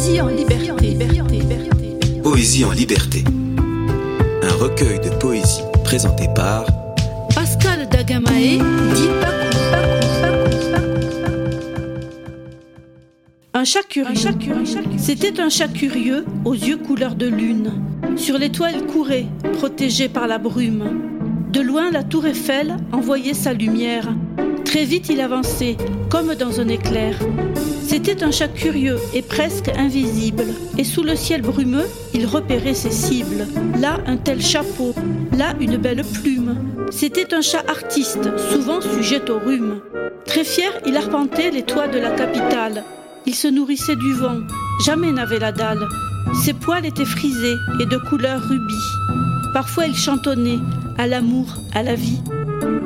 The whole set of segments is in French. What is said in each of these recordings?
Poésie en liberté. Poésie en liberté. Un recueil de poésie présenté par Pascal Dagamae, dit Un chat curieux. C'était un chat curieux aux yeux couleur de lune. Sur les toits, il courait, protégé par la brume. De loin, la tour Eiffel envoyait sa lumière. Très vite, il avançait, comme dans un éclair. C'était un chat curieux et presque invisible, et sous le ciel brumeux, il repérait ses cibles. Là, un tel chapeau, là, une belle plume. C'était un chat artiste, souvent sujet au rhume. Très fier, il arpentait les toits de la capitale. Il se nourrissait du vent, jamais n'avait la dalle. Ses poils étaient frisés et de couleur rubis. Parfois il chantonnait à l'amour, à la vie.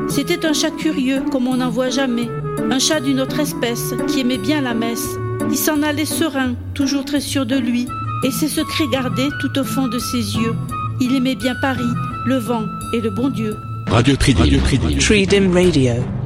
C'était un chat curieux comme on n'en voit jamais, un chat d'une autre espèce qui aimait bien la messe. Il s'en allait serein, toujours très sûr de lui, et ses secrets gardés tout au fond de ses yeux. Il aimait bien Paris, le vent et le bon Dieu. Radio Tridim. Radio Tridim. Tridim Radio.